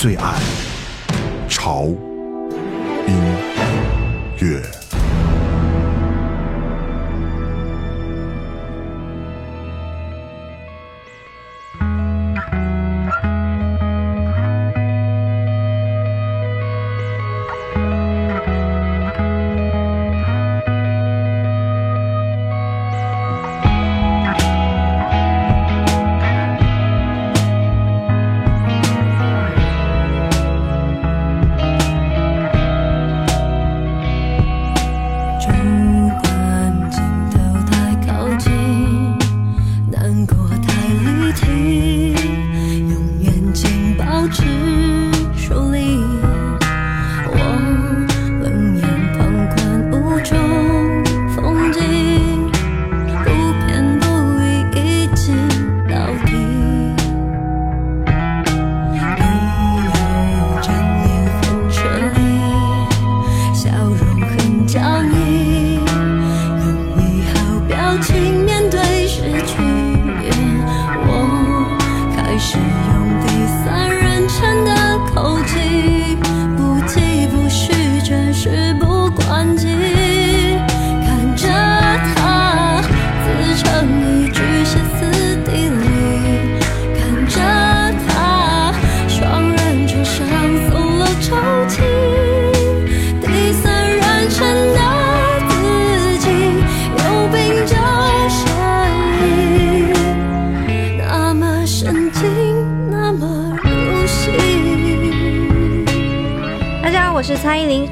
最爱潮音乐。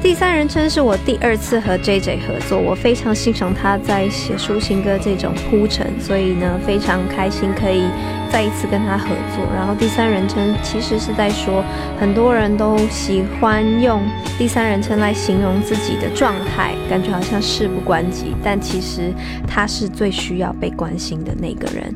第三人称是我第二次和 J J 合作，我非常欣赏他在写抒情歌这种铺陈，所以呢非常开心可以再一次跟他合作。然后第三人称其实是在说，很多人都喜欢用第三人称来形容自己的状态，感觉好像事不关己，但其实他是最需要被关心的那个人。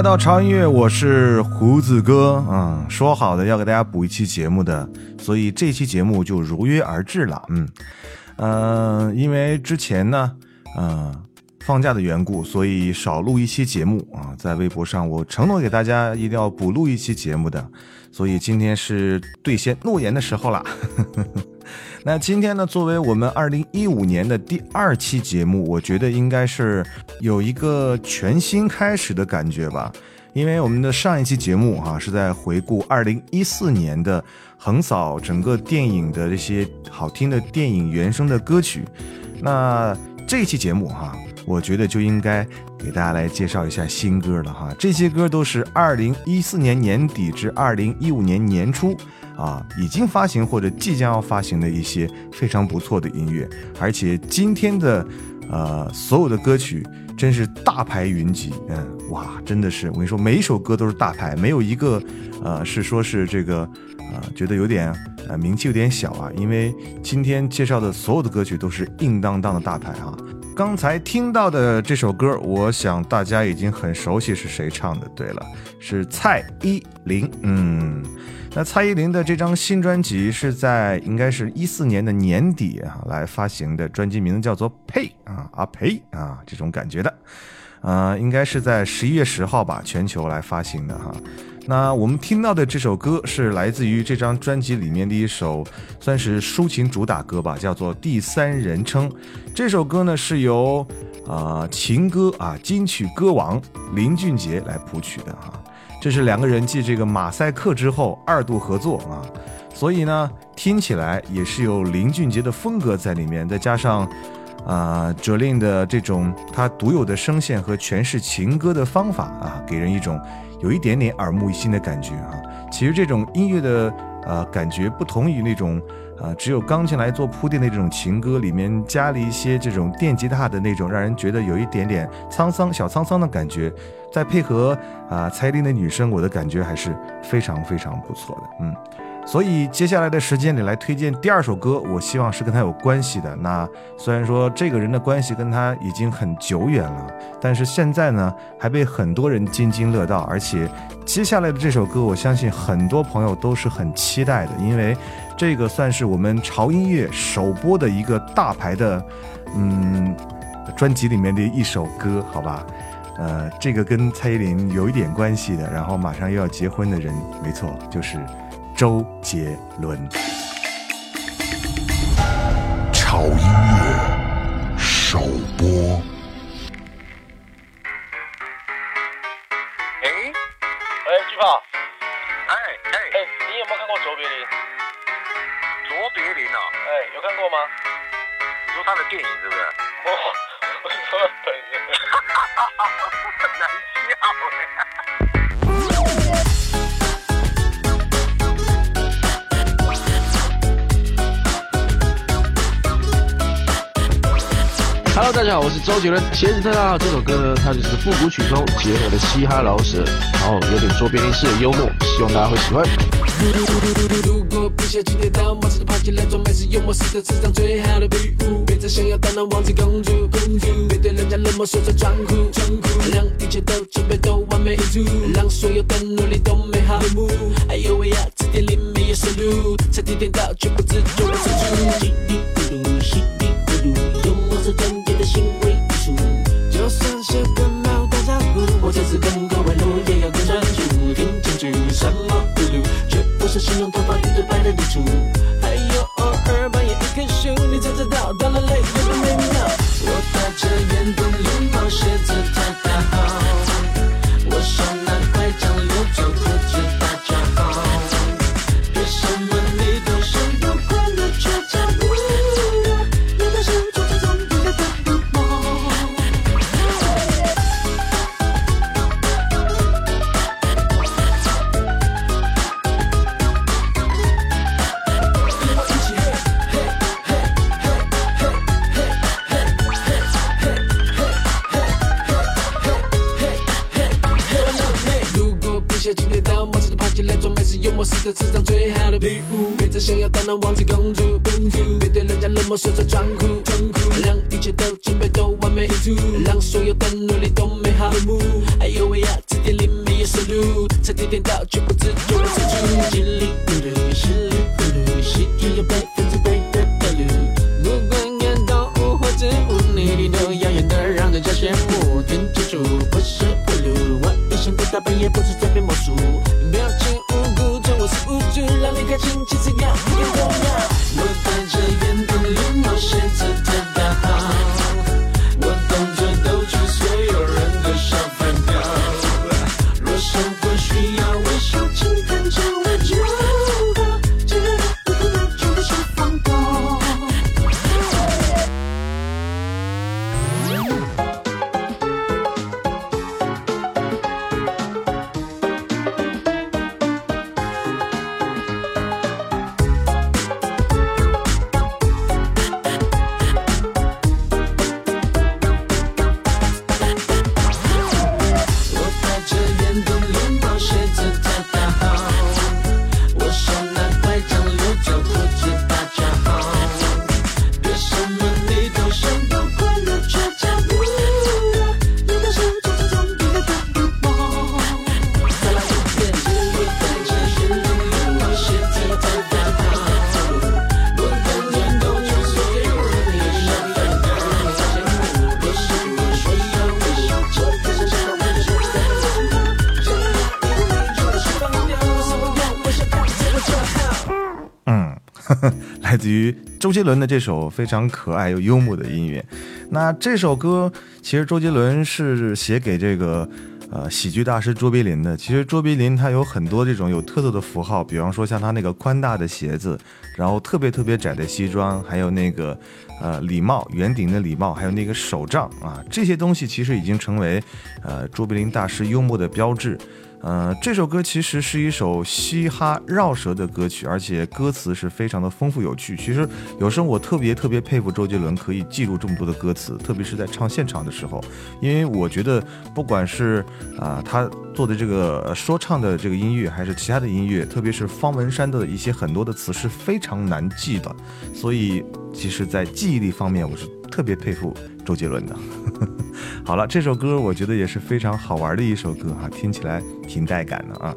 来到潮音乐，我是胡子哥。嗯，说好的要给大家补一期节目的，所以这期节目就如约而至了。嗯，呃，因为之前呢，嗯，放假的缘故，所以少录一期节目啊。在微博上，我承诺给大家一定要补录一期节目的，所以今天是兑现诺言的时候了。那今天呢，作为我们二零一五年的第二期节目，我觉得应该是有一个全新开始的感觉吧。因为我们的上一期节目哈是在回顾二零一四年的横扫整个电影的这些好听的电影原声的歌曲，那这一期节目哈，我觉得就应该给大家来介绍一下新歌了哈。这些歌都是二零一四年年底至二零一五年年初。啊，已经发行或者即将要发行的一些非常不错的音乐，而且今天的，呃，所有的歌曲真是大牌云集，嗯，哇，真的是我跟你说，每一首歌都是大牌，没有一个，呃，是说是这个，呃，觉得有点，呃，名气有点小啊，因为今天介绍的所有的歌曲都是硬当当的大牌啊。刚才听到的这首歌，我想大家已经很熟悉是谁唱的，对了，是蔡依林，嗯。那蔡依林的这张新专辑是在应该是一四年的年底啊来发行的，专辑名字叫做《呸》啊啊呸啊这种感觉的，呃，应该是在十一月十号吧全球来发行的哈。那我们听到的这首歌是来自于这张专辑里面的一首算是抒情主打歌吧，叫做《第三人称》。这首歌呢是由啊情歌啊金曲歌王林俊杰来谱曲的哈。这是两个人继这个马赛克之后二度合作啊，所以呢，听起来也是有林俊杰的风格在里面，再加上啊哲令的这种他独有的声线和诠释情歌的方法啊，给人一种有一点点耳目一新的感觉啊。其实这种音乐的呃感觉不同于那种啊只有钢琴来做铺垫的这种情歌，里面加了一些这种电吉他的那种，让人觉得有一点点沧桑小沧桑的感觉。再配合啊，蔡依林的女声，我的感觉还是非常非常不错的，嗯，所以接下来的时间里来推荐第二首歌，我希望是跟他有关系的。那虽然说这个人的关系跟他已经很久远了，但是现在呢，还被很多人津津乐道。而且接下来的这首歌，我相信很多朋友都是很期待的，因为这个算是我们潮音乐首播的一个大牌的，嗯，专辑里面的一首歌，好吧？呃，这个跟蔡依林有一点关系的，然后马上又要结婚的人，没错，就是周杰伦。潮音乐首播。哎，哎，巨炮，哎哎哎，你有没有看过卓别林？卓别林啊？哎，有看过吗？你说他的电影是不是？我我是说本人。家好，我是周杰伦。茄子特大号这首歌呢，它就是复古曲风结合的嘻哈饶舌，然后有点卓别林式的幽默，希望大家会喜欢。如果不想今天到，马上就爬起来，装满是幽默，是这世上最好的礼物。别再想要当那王子公主，公主，别对人家冷漠说着装酷，装酷，让一切都准备都完美无误，让所有的努力都美好落幕。哎呦喂呀，字典里没有收录，才听点到却不知就会输出。是形容头发绿的白的地处。我守，着装酷，周杰伦的这首非常可爱又幽默的音乐。那这首歌其实周杰伦是写给这个呃喜剧大师卓别林的。其实卓别林他有很多这种有特色的符号，比方说像他那个宽大的鞋子，然后特别特别窄的西装，还有那个呃礼帽圆顶的礼帽，还有那个手杖啊，这些东西其实已经成为呃卓别林大师幽默的标志。呃，这首歌其实是一首嘻哈绕舌的歌曲，而且歌词是非常的丰富有趣。其实有时候我特别特别佩服周杰伦可以记住这么多的歌词，特别是在唱现场的时候，因为我觉得不管是啊、他做的这个说唱的这个音乐，还是其他的音乐，特别是方文山的一些很多的词是非常难记的，所以其实在记忆力方面，我是特别佩服周杰伦的。好了，这首歌我觉得也是非常好玩的一首歌哈、听起来挺带感的啊。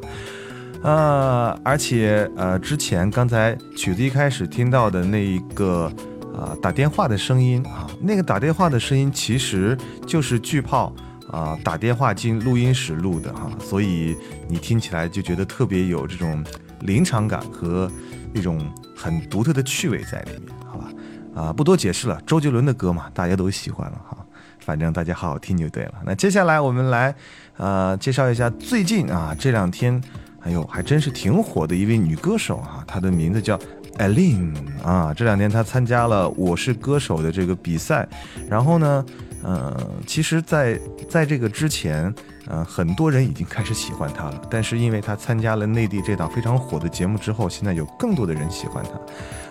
呃，而且呃，之前刚才曲子一开始听到的那一个啊、打电话的声音啊，那个打电话的声音其实就是巨炮啊、打电话进录音室录的哈、所以你听起来就觉得特别有这种临场感和一种很独特的趣味在里面，啊、不多解释了，周杰伦的歌嘛，大家都喜欢了哈。反正大家好好听就对了。那接下来我们来呃介绍一下最近啊这两天，哎呦还真是挺火的一位女歌手啊，她的名字叫 alin 啊。这两天她参加了《我是歌手》的这个比赛，然后呢，呃，其实在，在这个之前，呃，很多人已经开始喜欢她了，但是因为她参加了内地这档非常火的节目之后，现在有更多的人喜欢她。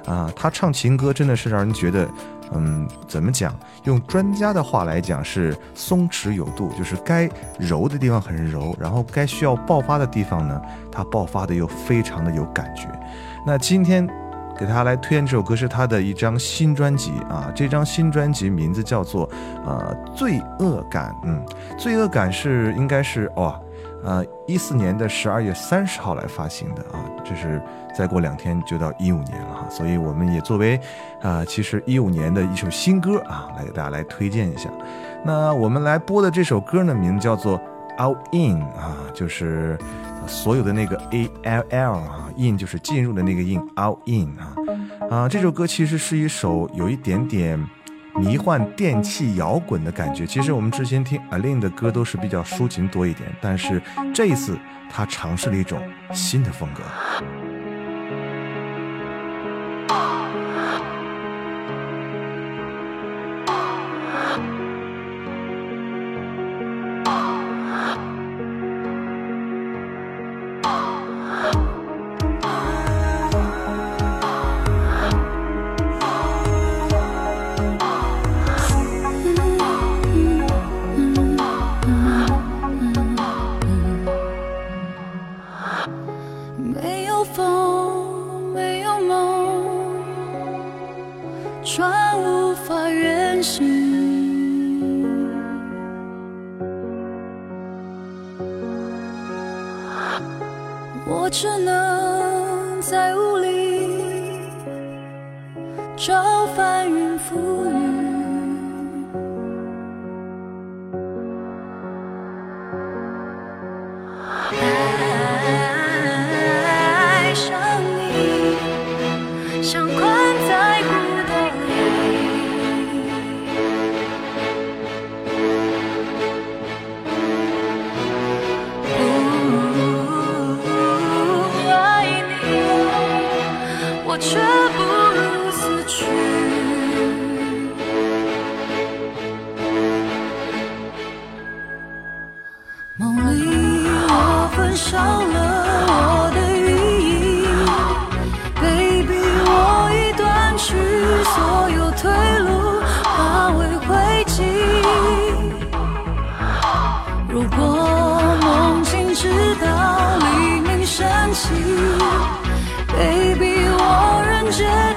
啊，他唱情歌真的是让人觉得，嗯，怎么讲？用专家的话来讲是松弛有度，就是该柔的地方很柔，然后该需要爆发的地方呢，他爆发的又非常的有感觉。那今天给大家来推荐这首歌是他的一张新专辑啊，这张新专辑名字叫做呃罪恶感，嗯，罪恶感是应该是哇。呃，一四年的十二月三十号来发行的啊，这是再过两天就到一五年了哈，所以我们也作为啊、其实一五年的一首新歌啊，来给大家来推荐一下。那我们来播的这首歌呢，名字叫做 Out In 啊，就是所有的那个 A L L 啊，In 就是进入的那个 In，Out In 啊啊，这首歌其实是一首有一点点。迷幻电器摇滚的感觉。其实我们之前听 Alin 的歌都是比较抒情多一点，但是这一次他尝试了一种新的风格。心，baby，我认真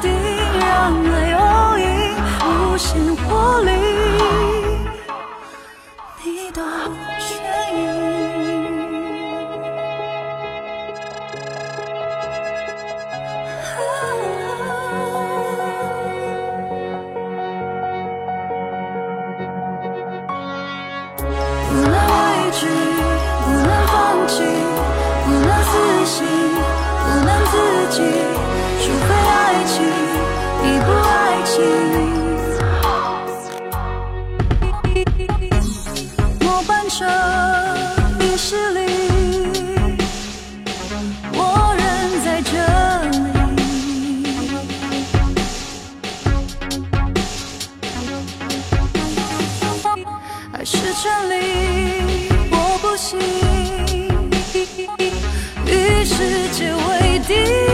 除非爱情比不爱情。末班车已驶离，我仍在这里。爱是真理，我不信，与世界为敌。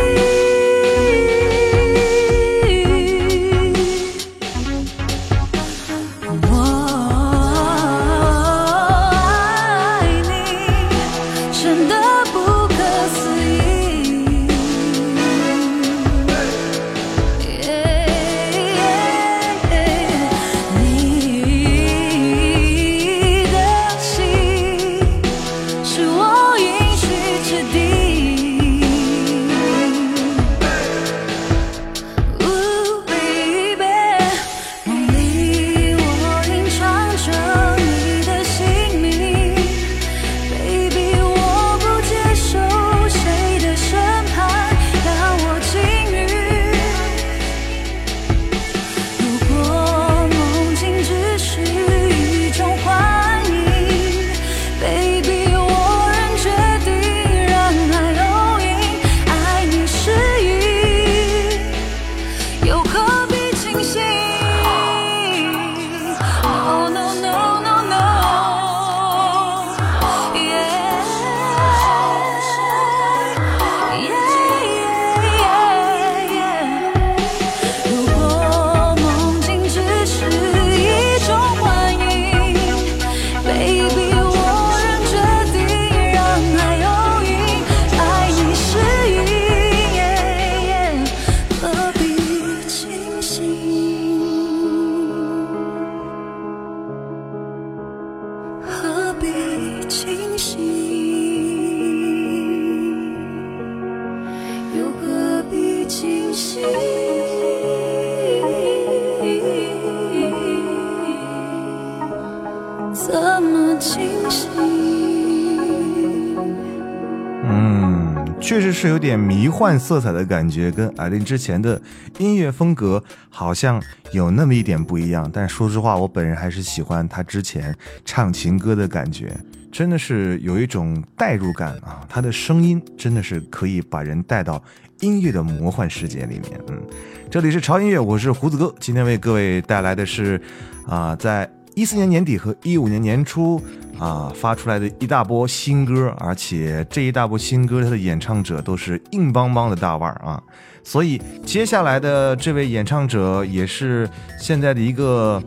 点迷幻色彩的感觉，跟艾琳之前的音乐风格好像有那么一点不一样。但说实话，我本人还是喜欢她之前唱情歌的感觉，真的是有一种代入感啊！她的声音真的是可以把人带到音乐的魔幻世界里面。嗯，这里是潮音乐，我是胡子哥，今天为各位带来的是啊、在一四年年底和一五年年初啊发出来的一大波新歌，而且这一大波新歌，它的演唱者都是硬邦邦的大腕儿啊，所以接下来的这位演唱者也是现在的一个。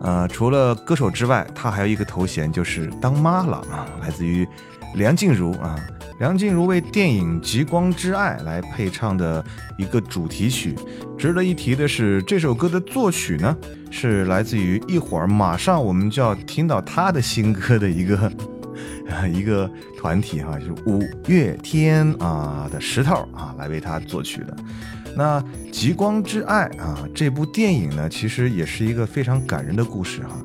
呃，除了歌手之外，他还有一个头衔，就是当妈了啊，来自于梁静茹啊。梁静茹为电影《极光之爱》来配唱的一个主题曲。值得一提的是，这首歌的作曲呢，是来自于一会儿马上我们就要听到他的新歌的一个 一个团体哈，就是五月天啊的石头啊来为他作曲的。那《极光之爱》啊这部电影呢，其实也是一个非常感人的故事哈。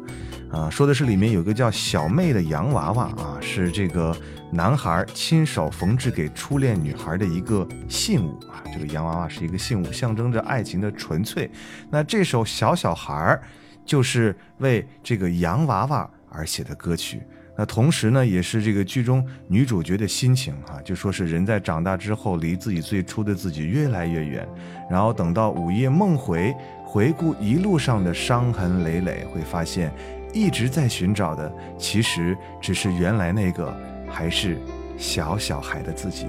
啊，说的是里面有个叫小妹的洋娃娃啊，是这个男孩亲手缝制给初恋女孩的一个信物啊。这个洋娃娃是一个信物，象征着爱情的纯粹。那这首《小小孩儿》就是为这个洋娃娃而写的歌曲。那同时呢，也是这个剧中女主角的心情哈，就说是人在长大之后，离自己最初的自己越来越远，然后等到午夜梦回，回顾一路上的伤痕累累，会发现一直在寻找的，其实只是原来那个还是小小孩的自己。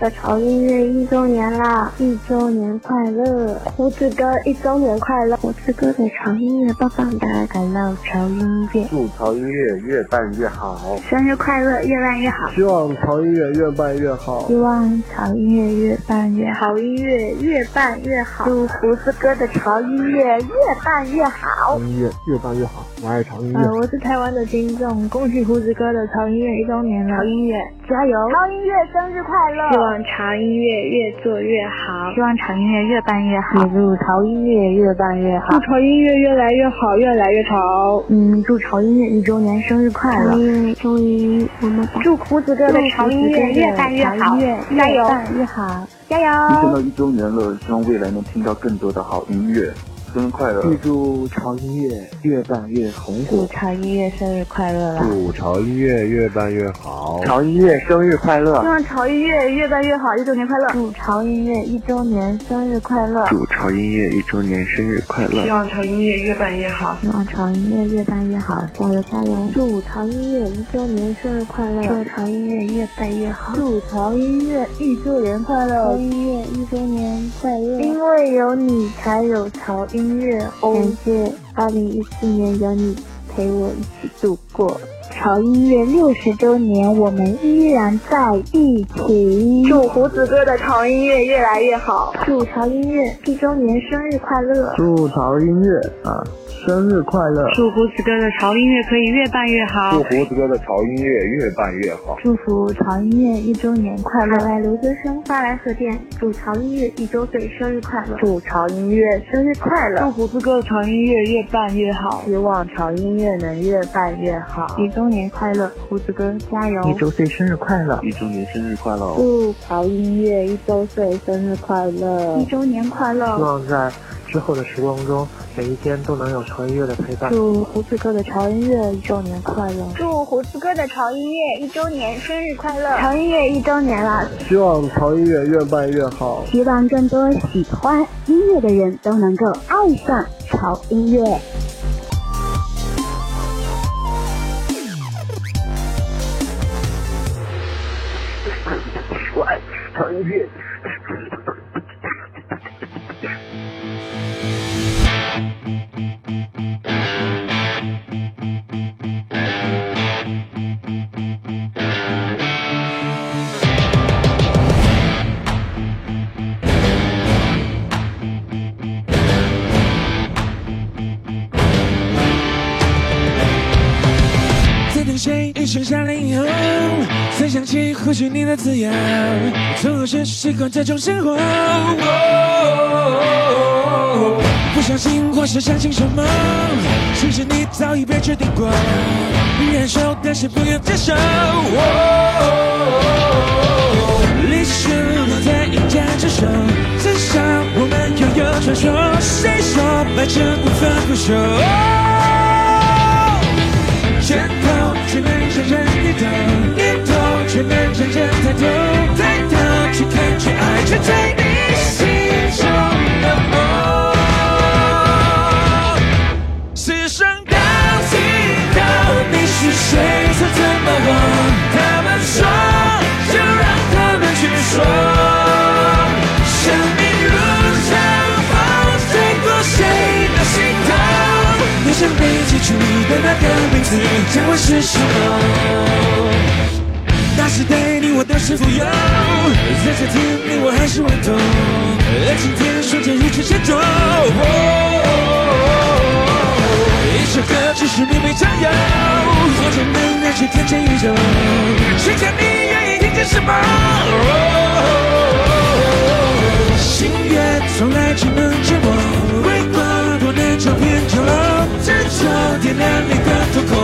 的潮音乐一周年啦！一周年快乐，胡子哥一周年快乐！哥的潮音乐播放的快乐潮音乐，祝潮音乐越办越好，生日快乐，越办越好！希望潮音乐越办越好，希望潮音乐越办越好，音乐越办越好！祝胡子哥的潮音乐越办越好，音乐越办越好！我爱潮音乐。呃，我是台湾的听众，恭喜胡子哥的潮音乐一周年了！潮音乐加油！潮音乐生日快乐！希望潮音乐越做越好，希望潮音乐越办越好，也祝潮音乐越办越好，祝潮音乐越来越好，越来越潮。嗯，祝潮音乐一周年生日快乐！终于我们祝胡子哥的潮音乐越办越好，加油！越办越好，加油！一天到一周年了，希望未来能听到更多的好音乐。生日快乐！预祝潮音乐越办越红火！祝潮音乐生日快乐啦！祝潮音乐越办越好！潮音乐生日快乐！希望潮音乐越办越好，一周年快乐！祝潮音乐一周年生日快乐！祝潮音乐一周年生日快乐！希望潮音乐越办越好！希望潮音乐越办越好，加油加油！祝潮音乐一周年生日快乐！祝潮音乐越办越好！祝潮音乐一周年快乐！潮音乐一周年快乐！因为有你才有潮音。音乐，感谢二零一四年有你陪我一起度过。潮音乐六十周年，我们依然在一起。祝胡子哥的潮音乐越来越好，祝潮音乐一周年生日快乐，祝潮音乐啊。生日快乐！祝胡子哥的潮音乐可以越办越好。祝胡子哥的潮音乐越办越好。祝福潮音乐一周年快乐！来留学生发来贺电，祝潮音乐一周岁生日快乐！祝潮音乐生日快乐！祝胡子哥的潮音乐越办越好！希望潮音乐能越办越好！一周年快乐，胡子哥加油！一周岁生日快乐！一周年生日快乐！祝潮音乐一周岁生日快乐！一周年快乐！希望在。之后的时光中，每一天都能有潮音乐的陪伴。祝胡子哥的潮音乐一周年快乐！祝胡子哥的潮音乐一周年生日快乐！潮音乐一周年了，希望潮音乐越办越好。希望更多喜欢音乐的人都能够爱上潮音乐。潮音乐。才想起或许你的字样，从何时习惯这种生活？不相信或是相信什么？其实你早已被决定过，忍受但是不愿接受。历史都在一战之手，至少我们拥有传说。谁说白纸不分不休？拳头只能真正低，头却能真正抬头，抬头去看，去爱，去追你心中的梦。此生到尽头，你是谁？曾怎么忘？他们说，就让他们去说。生命如长风，吹过谁的心头？你想被记住的那个名字。将会是什么？是对你我的是富有，在这天你我还是顽童，而今天瞬间如此牵动。一首歌只是明媚占有，或者能让去天前宇宙，谁叫你愿意听见什么？心愿从来只能折磨，为何不能长篇长楼？执着点亮你的瞳孔。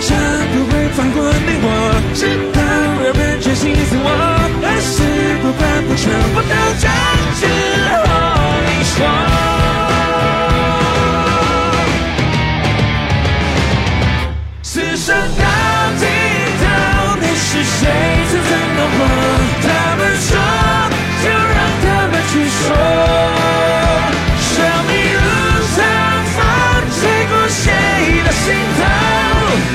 战场不会放过你我，直到人们决心死我，还是不管不全部都将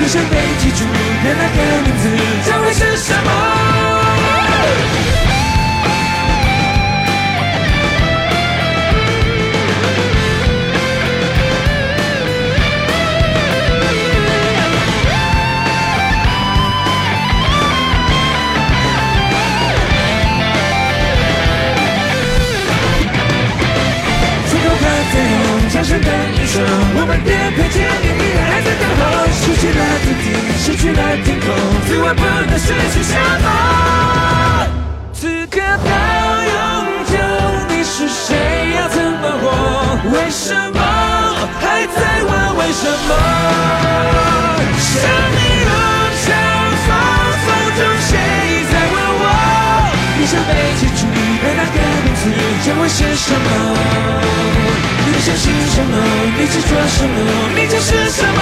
首想被记住的那个名字将会是什么？出口，再用一，我们别。失去了天空，此外不能失去什么。此刻到永久，你是谁？要怎么活？为什么还在问为什么？生命如长风，风中谁在问我？你想被记住的那个名字将会是什么？你相信什么？你执着什么？你就是什么？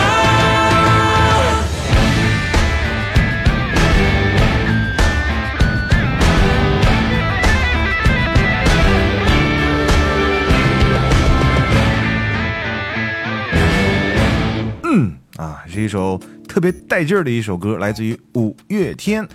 一首特别带劲儿的一首歌，来自于五月天。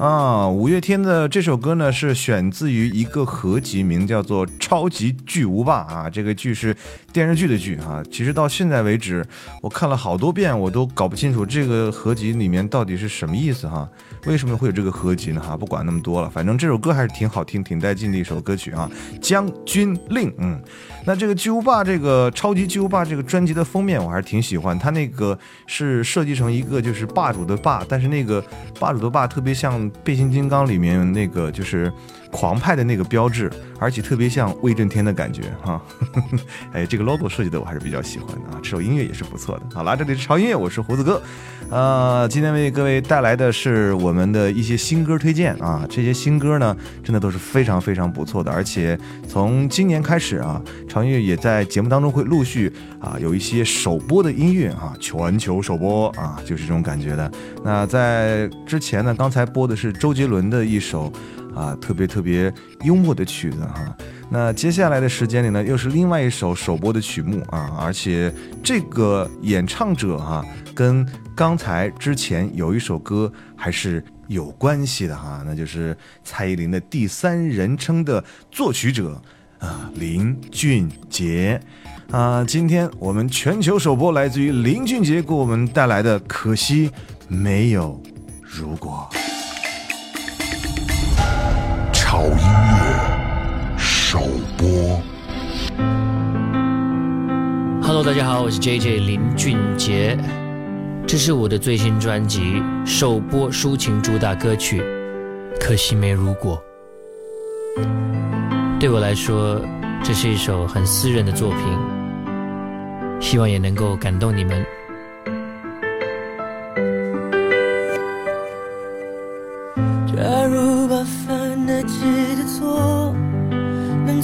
啊，五月天的这首歌呢是选自于一个合集，名叫做《超级巨无霸》啊。这个剧是电视剧的剧啊。其实到现在为止，我看了好多遍，我都搞不清楚这个合集里面到底是什么意思哈。为什么会有这个合集呢？哈，不管那么多了，反正这首歌还是挺好听、挺带劲的一首歌曲啊。将军令，嗯，那这个巨无霸这个超级巨无霸这个专辑的封面我还是挺喜欢，它那个是设计成一个就是霸主的霸，但是那个霸主的霸特别像变形金刚里面那个就是狂派的那个标志，而且特别像威震天的感觉哈。哎，这个 logo 设计的我还是比较喜欢的啊，这首音乐也是不错的。好啦，这里是潮音乐，我是胡子哥，呃，今天为各位带来的是我们的一些新歌推荐啊，这些新歌呢真的都是非常非常不错的，而且从今年开始啊，长音乐也在节目当中会陆续啊有一些首播的音乐啊，全球首播啊，就是这种感觉的。那在之前呢，刚才播的是周杰伦的一首。啊，特别特别幽默的曲子哈。那接下来的时间里呢，又是另外一首首播的曲目啊，而且这个演唱者哈，跟刚才之前有一首歌还是有关系的哈，那就是蔡依林的第三人称的作曲者啊，林俊杰啊。今天我们全球首播来自于林俊杰给我们带来的《可惜没有如果》。好音乐首播。Hello，大家好，我是 JJ 林俊杰，这是我的最新专辑首播抒情主打歌曲，可惜没如果。对我来说，这是一首很私人的作品，希望也能够感动你们。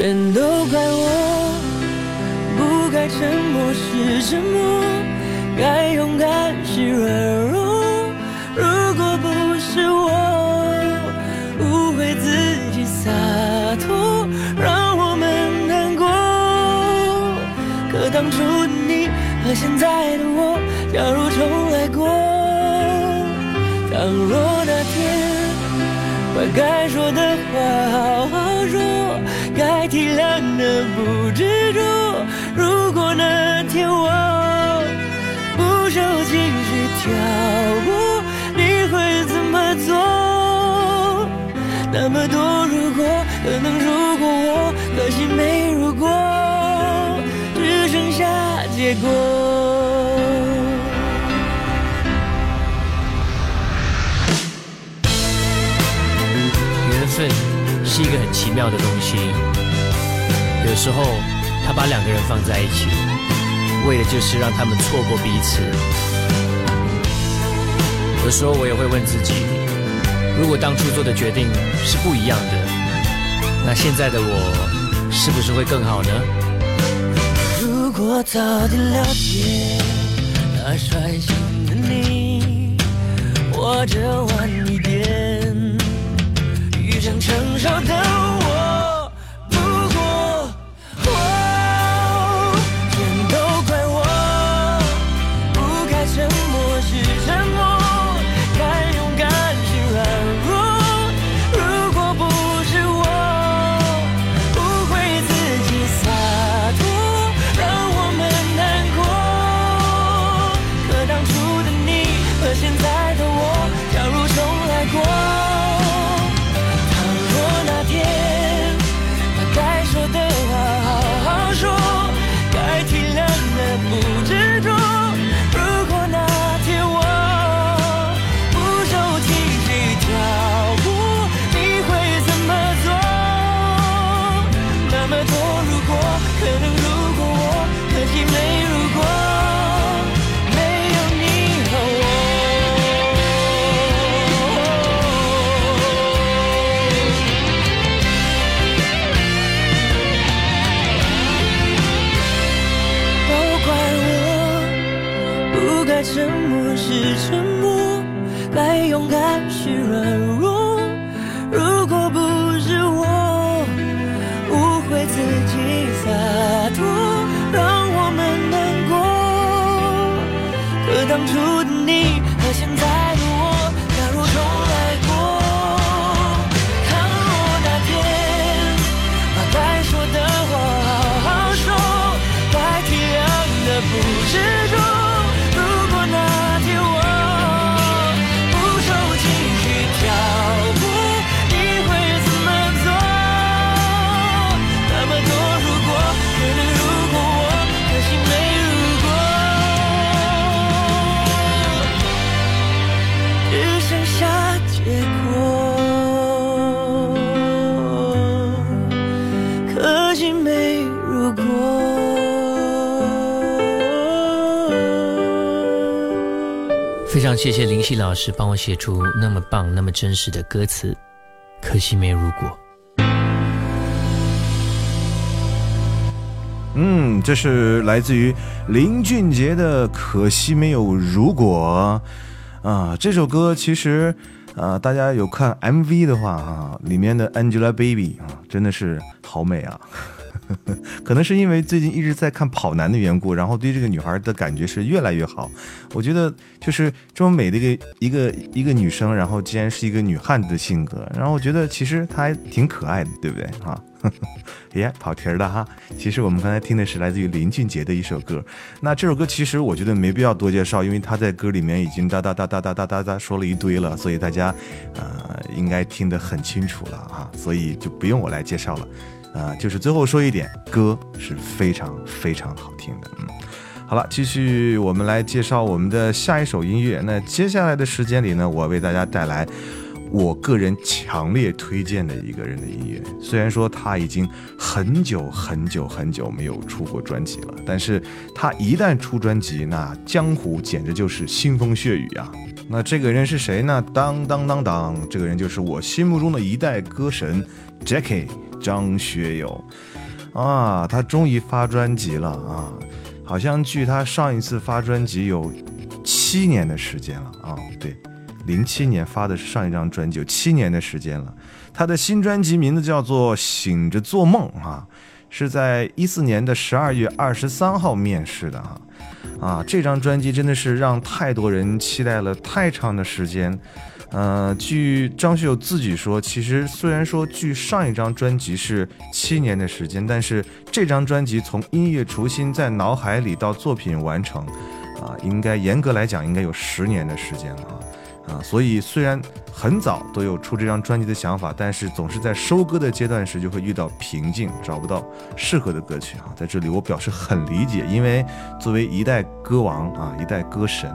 全都怪我，不该沉默是沉默，该勇敢是软弱。如果不是我误会自己洒脱，让我们难过。可当初的你和现在的我，假如重来过。倘若那天把该说的，体谅的不执着。如果那天我不受情绪挑拨，你会怎么做？那么多如果，可能如果我，可惜没如果，只剩下结果。缘分是一个很奇妙的东西，有时候他把两个人放在一起，为的就是让他们错过彼此。有时候我也会问自己，如果当初做的决定是不一样的，那现在的我是不是会更好呢？如果早点了解那率性的你，或者晚一点遇上成熟的我谢谢林夕老师帮我写出那么棒、那么真实的歌词，可惜没如果。嗯，这是来自于林俊杰的《可惜没有如果》啊。这首歌其实啊，大家有看 MV 的话啊，里面的 Angelababy 啊，真的是好美啊。可能是因为最近一直在看跑男的缘故，然后对这个女孩的感觉是越来越好。我觉得就是这么美的一个一个一个女生，然后竟然是一个女汉子的性格，然后我觉得其实她还挺可爱的，对不对啊？耶，跑题儿了哈。其实我们刚才听的是来自于林俊杰的一首歌。那这首歌其实我觉得没必要多介绍，因为他在歌里面已经哒哒哒哒哒哒哒哒说了一堆了，所以大家呃应该听得很清楚了啊，所以就不用我来介绍了。啊、就是最后说一点，歌是非常非常好听的。嗯，好了，继续我们来介绍我们的下一首音乐。那接下来的时间里呢，我为大家带来我个人强烈推荐的一个人的音乐。虽然说他已经很久很久很久没有出过专辑了，但是他一旦出专辑，那江湖简直就是腥风血雨啊！那这个人是谁呢？当当当当，这个人就是我心目中的一代歌神 Jackie 张学友啊！他终于发专辑了啊！好像距他上一次发专辑有七年的时间了啊！对，零七年发的是上一张专辑，有七年的时间了。他的新专辑名字叫做《醒着做梦》啊，是在一四年的十二月二十三号面世的哈。啊，这张专辑真的是让太多人期待了太长的时间。呃，据张学友自己说，其实虽然说距上一张专辑是七年的时间，但是这张专辑从音乐雏心在脑海里到作品完成，啊，应该严格来讲应该有十年的时间了啊。啊，所以虽然很早都有出这张专辑的想法，但是总是在收歌的阶段时就会遇到瓶颈，找不到适合的歌曲啊。在这里我表示很理解，因为作为一代歌王啊，一代歌神，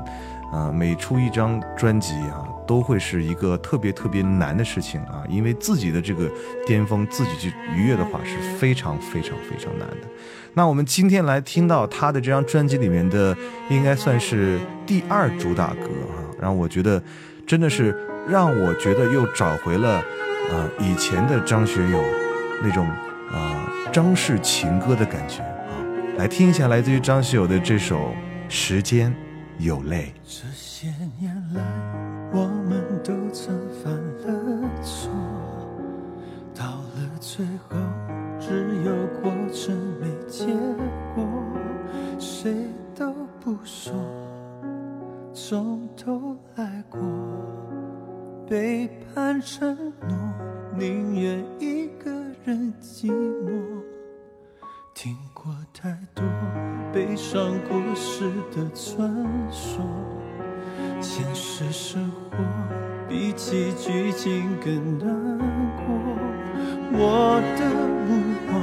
啊，每出一张专辑啊，都会是一个特别特别难的事情啊，因为自己的这个巅峰自己去逾越的话是非常非常非常难的。那我们今天来听到他的这张专辑里面的，应该算是第二主打歌啊，让我觉得真的是让我觉得又找回了呃以前的张学友那种啊、呃、张氏情歌的感觉啊，来听一下来自于张学友的这首《时间有泪》。这些年来，承诺，宁愿一个人寂寞。听过太多悲伤故事的传说，现实生活比起剧情更难过。我的目光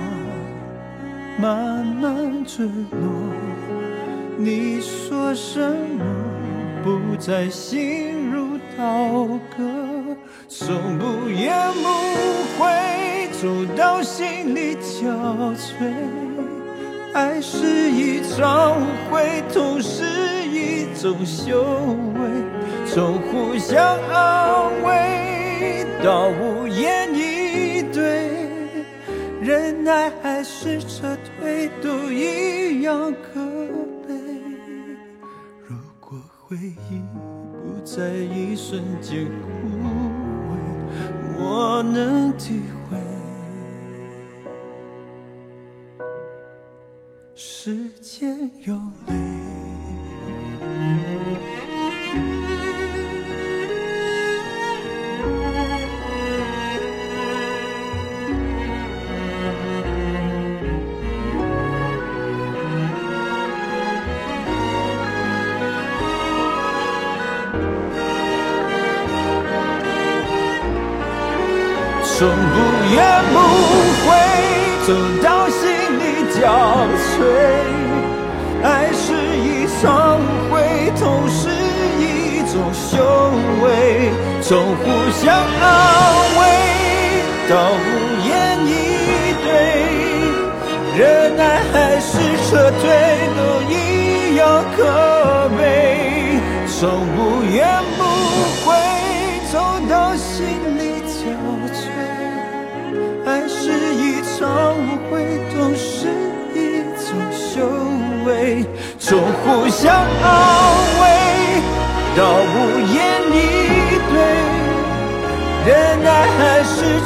慢慢坠落，你说什么不再心如刀割，从不言不悔，走到心力憔悴。爱是一场误会，痛是一种修为，从互相安慰到无言以对，忍耐还是撤退，都一样可悲。如果回忆不在一瞬间枯萎，我能体会。时间有泪。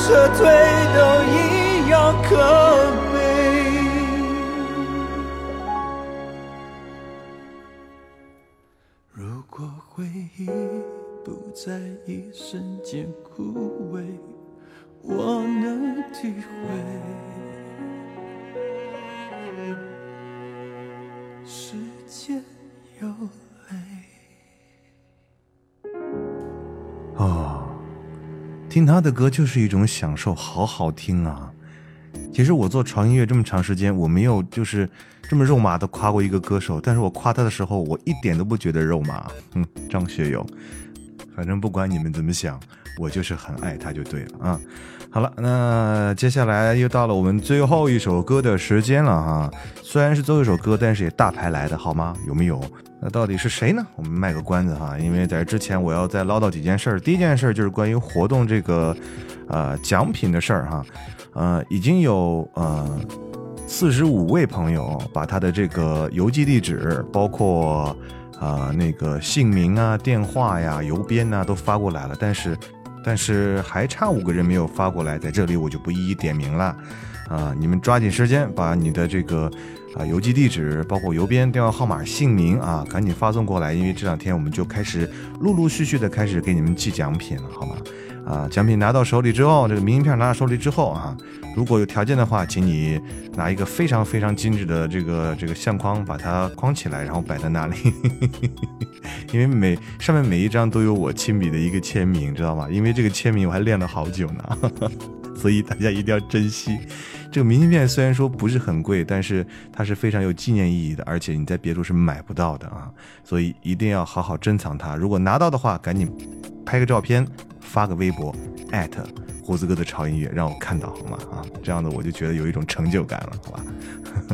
撤退，都一样可悲。如果回忆不在一瞬间枯萎。我能体会，听他的歌就是一种享受，好好听啊！其实我做潮音乐这么长时间，我没有就是这么肉麻的夸过一个歌手，但是我夸他的时候，我一点都不觉得肉麻。嗯，张学友，反正不管你们怎么想，我就是很爱他就对了啊。好了，那接下来又到了我们最后一首歌的时间了哈。虽然是最后一首歌，但是也大牌来的好吗？有没有？那到底是谁呢？我们卖个关子哈，因为在之前我要再唠叨几件事儿。第一件事就是关于活动这个呃奖品的事儿哈，呃，已经有呃四十五位朋友把他的这个邮寄地址，包括啊、那个姓名啊、电话呀、邮编呐、都发过来了，但是。但是还差五个人没有发过来，在这里我就不一一点名了，啊，你们抓紧时间把你的这个啊邮寄地址，包括邮编、电话号码、姓名啊，赶紧发送过来，因为这两天我们就开始陆陆续续的开始给你们寄奖品了，好吗？啊，奖品拿到手里之后，这个明信片拿到手里之后啊，如果有条件的话，请你拿一个非常非常精致的这个这个相框，把它框起来，然后摆在那里。因为每上面每一张都有我亲笔的一个签名，知道吗？因为这个签名我还练了好久呢，所以大家一定要珍惜。这个明信片虽然说不是很贵，但是它是非常有纪念意义的，而且你在别处是买不到的啊，所以一定要好好珍藏它。如果拿到的话，赶紧拍个照片，发个微博，艾特胡子哥的潮音乐，让我看到好吗？啊，这样的我就觉得有一种成就感了，好吧？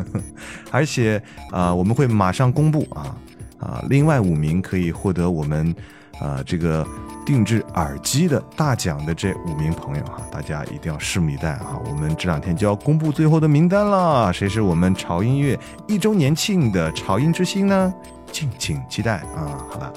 而且啊、我们会马上公布啊。啊，另外五名可以获得我们，呃，这个定制耳机的大奖的这五名朋友哈，大家一定要拭目以待啊！我们这两天就要公布最后的名单了，谁是我们潮音乐一周年庆的潮音之星呢？敬请期待啊！好了，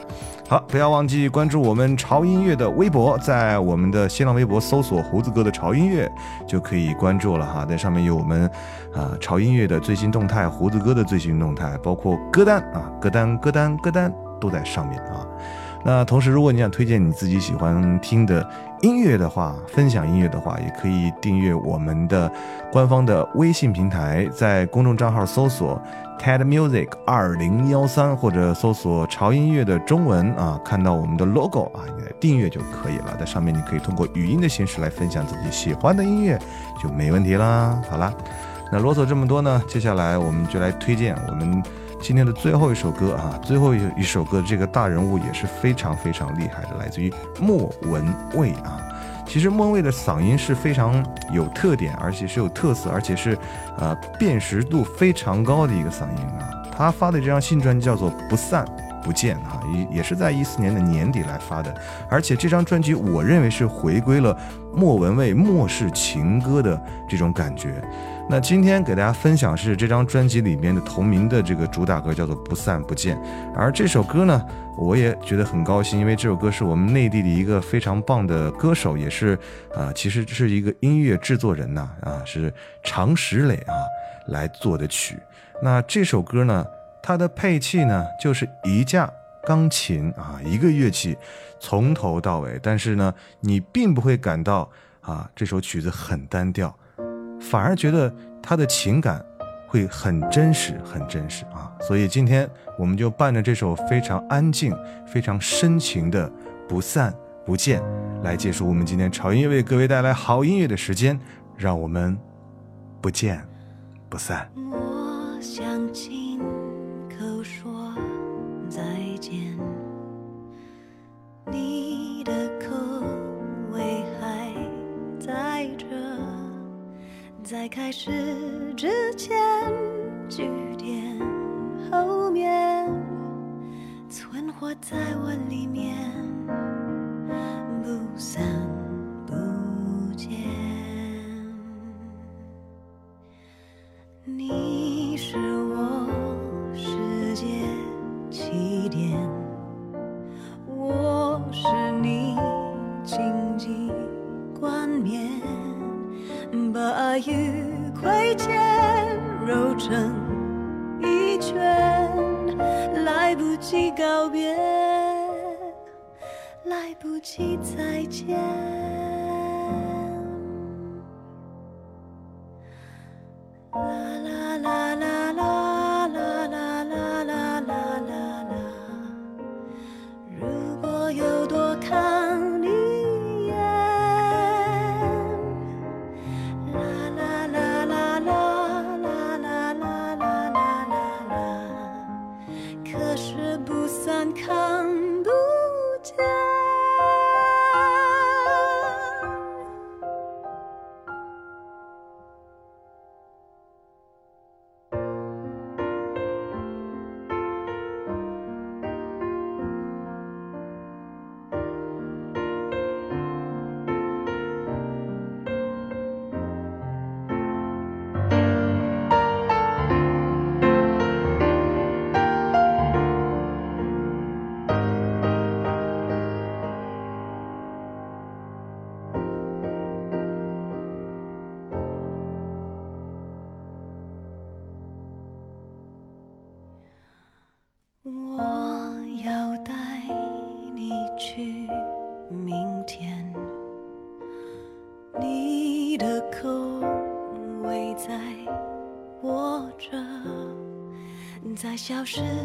好，不要忘记关注我们潮音乐的微博，在我们的新浪微博搜索“胡子哥的潮音乐”就可以关注了哈，在上面有我们。啊，潮音乐的最新动态，胡子哥的最新动态，包括歌单啊，歌单、歌单、歌单都在上面啊。那同时，如果你想推荐你自己喜欢听的音乐的话，分享音乐的话，也可以订阅我们的官方的微信平台，在公众账号搜索 TED Music 二零幺三，或者搜索潮音乐的中文啊，看到我们的 logo 啊，你来订阅就可以了。在上面你可以通过语音的形式来分享自己喜欢的音乐，就没问题啦。好啦。那啰嗦这么多呢，接下来我们就来推荐我们今天的最后一首歌啊，最后一一首歌这个大人物也是非常非常厉害的，来自于莫文蔚啊。其实莫文蔚的嗓音是非常有特点，而且是有特色，而且是呃辨识度非常高的一个嗓音啊。他发的这张新专辑叫做《不散不见》啊，也也是在一四年的年底来发的，而且这张专辑我认为是回归了莫文蔚末世情歌的这种感觉。那今天给大家分享是这张专辑里面的同名的这个主打歌，叫做《不散不见》。而这首歌呢，我也觉得很高兴，因为这首歌是我们内地的一个非常棒的歌手，也是啊、其实是一个音乐制作人呐啊是常石磊啊来做的曲。那这首歌呢，它的配器呢就是一架钢琴啊，一个乐器从头到尾，但是呢，你并不会感到啊这首曲子很单调。反而觉得他的情感会很真实，很真实啊！所以今天我们就伴着这首非常安静、非常深情的《不散不见》来结束我们今天潮音乐为各位带来好音乐的时间，让我们不见不散。我想起在开始之前，句点后面存活在我里面，不散不见。你是我世界起点，我是你荆棘冠冕，把爱与亏欠揉成一圈，来不及告别，来不及再见。消失。